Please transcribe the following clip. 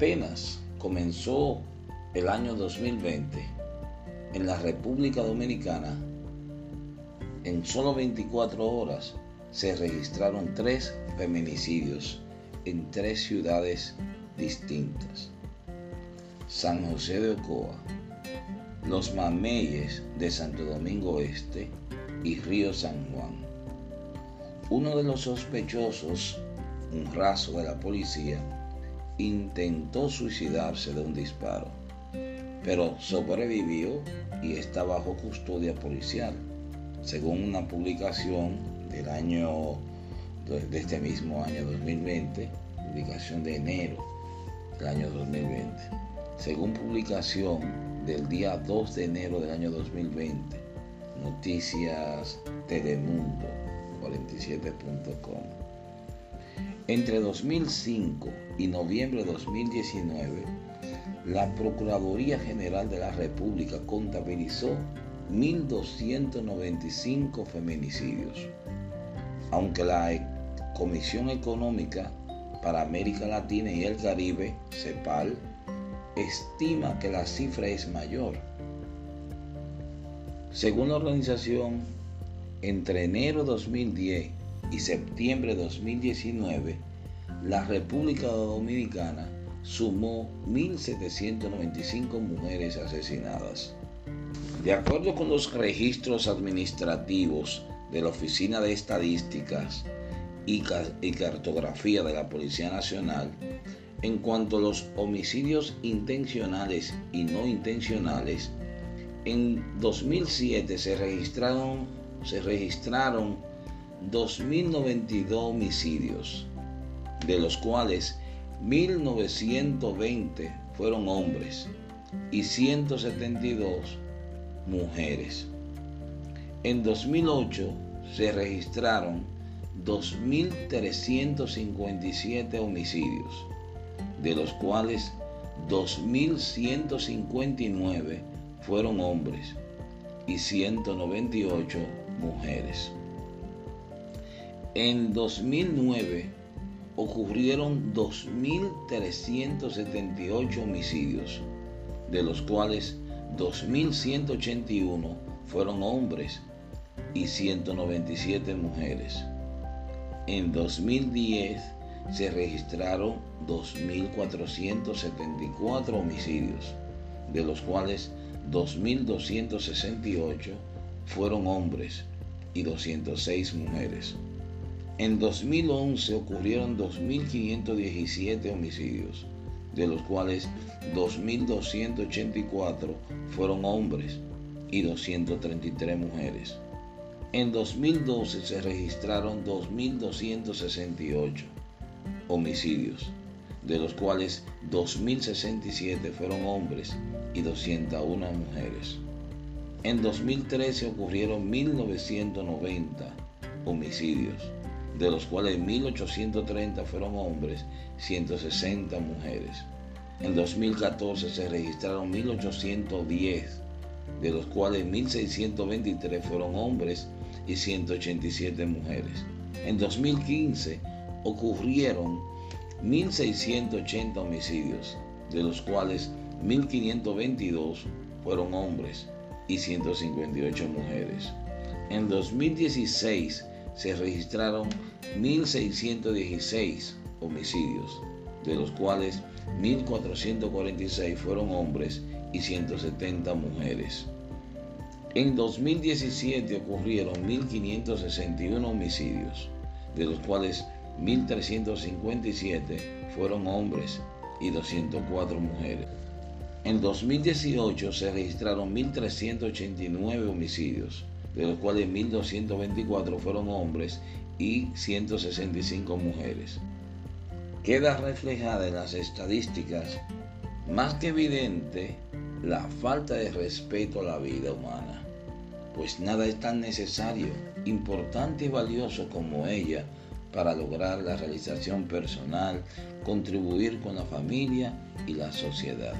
Apenas comenzó el año 2020 en la República Dominicana, en solo 24 horas se registraron tres feminicidios en tres ciudades distintas. San José de Ocoa, Los Mameyes de Santo Domingo Este y Río San Juan. Uno de los sospechosos, un raso de la policía, intentó suicidarse de un disparo, pero sobrevivió y está bajo custodia policial, según una publicación del año de este mismo año 2020, publicación de enero del año 2020. Según publicación del día 2 de enero del año 2020, Noticias Telemundo 47.com. Entre 2005 y noviembre de 2019, la Procuraduría General de la República contabilizó 1.295 feminicidios, aunque la Comisión Económica para América Latina y el Caribe, CEPAL, estima que la cifra es mayor. Según la organización, entre enero 2010 y septiembre 2019, la República Dominicana sumó 1.795 mujeres asesinadas. De acuerdo con los registros administrativos de la Oficina de Estadísticas y, Cartografía de la Policía Nacional, en cuanto a los homicidios intencionales y no intencionales, en 2007 se registraron, se registraron 2.092 homicidios, de los cuales 1.920 fueron hombres y 172 mujeres. En 2008 se registraron 2.357 homicidios, de los cuales 2.159 fueron hombres y 198 mujeres. En 2009 ocurrieron 2.378 homicidios, de los cuales 2.181 fueron hombres y 197 mujeres. En 2010 se registraron 2.474 homicidios, de los cuales 2.268 fueron hombres y 206 mujeres. En 2011 ocurrieron 2.517 homicidios, de los cuales 2.284 fueron hombres y 233 mujeres. En 2012 se registraron 2.268 homicidios, de los cuales 2.067 fueron hombres y 201 mujeres. En 2013 ocurrieron 1.990 homicidios, de los cuales 1.830 fueron hombres, 160 mujeres. En 2014 se registraron 1.810, de los cuales 1.623 fueron hombres y 187 mujeres. En 2015 ocurrieron 1.680 homicidios, de los cuales 1.522 fueron hombres y 158 mujeres. En 2016 se registraron 1.616 homicidios, de los cuales 1.446 fueron hombres y 170 mujeres. En 2017 ocurrieron 1.561 homicidios, de los cuales 1.357 fueron hombres y 204 mujeres. En 2018 se registraron 1.389 homicidios, de los cuales 1.224 fueron hombres y 165 mujeres. Queda reflejada en las estadísticas más que evidente la falta de respeto a la vida humana, pues nada es tan necesario, importante y valioso como ella para lograr la realización personal, contribuir con la familia y la sociedad.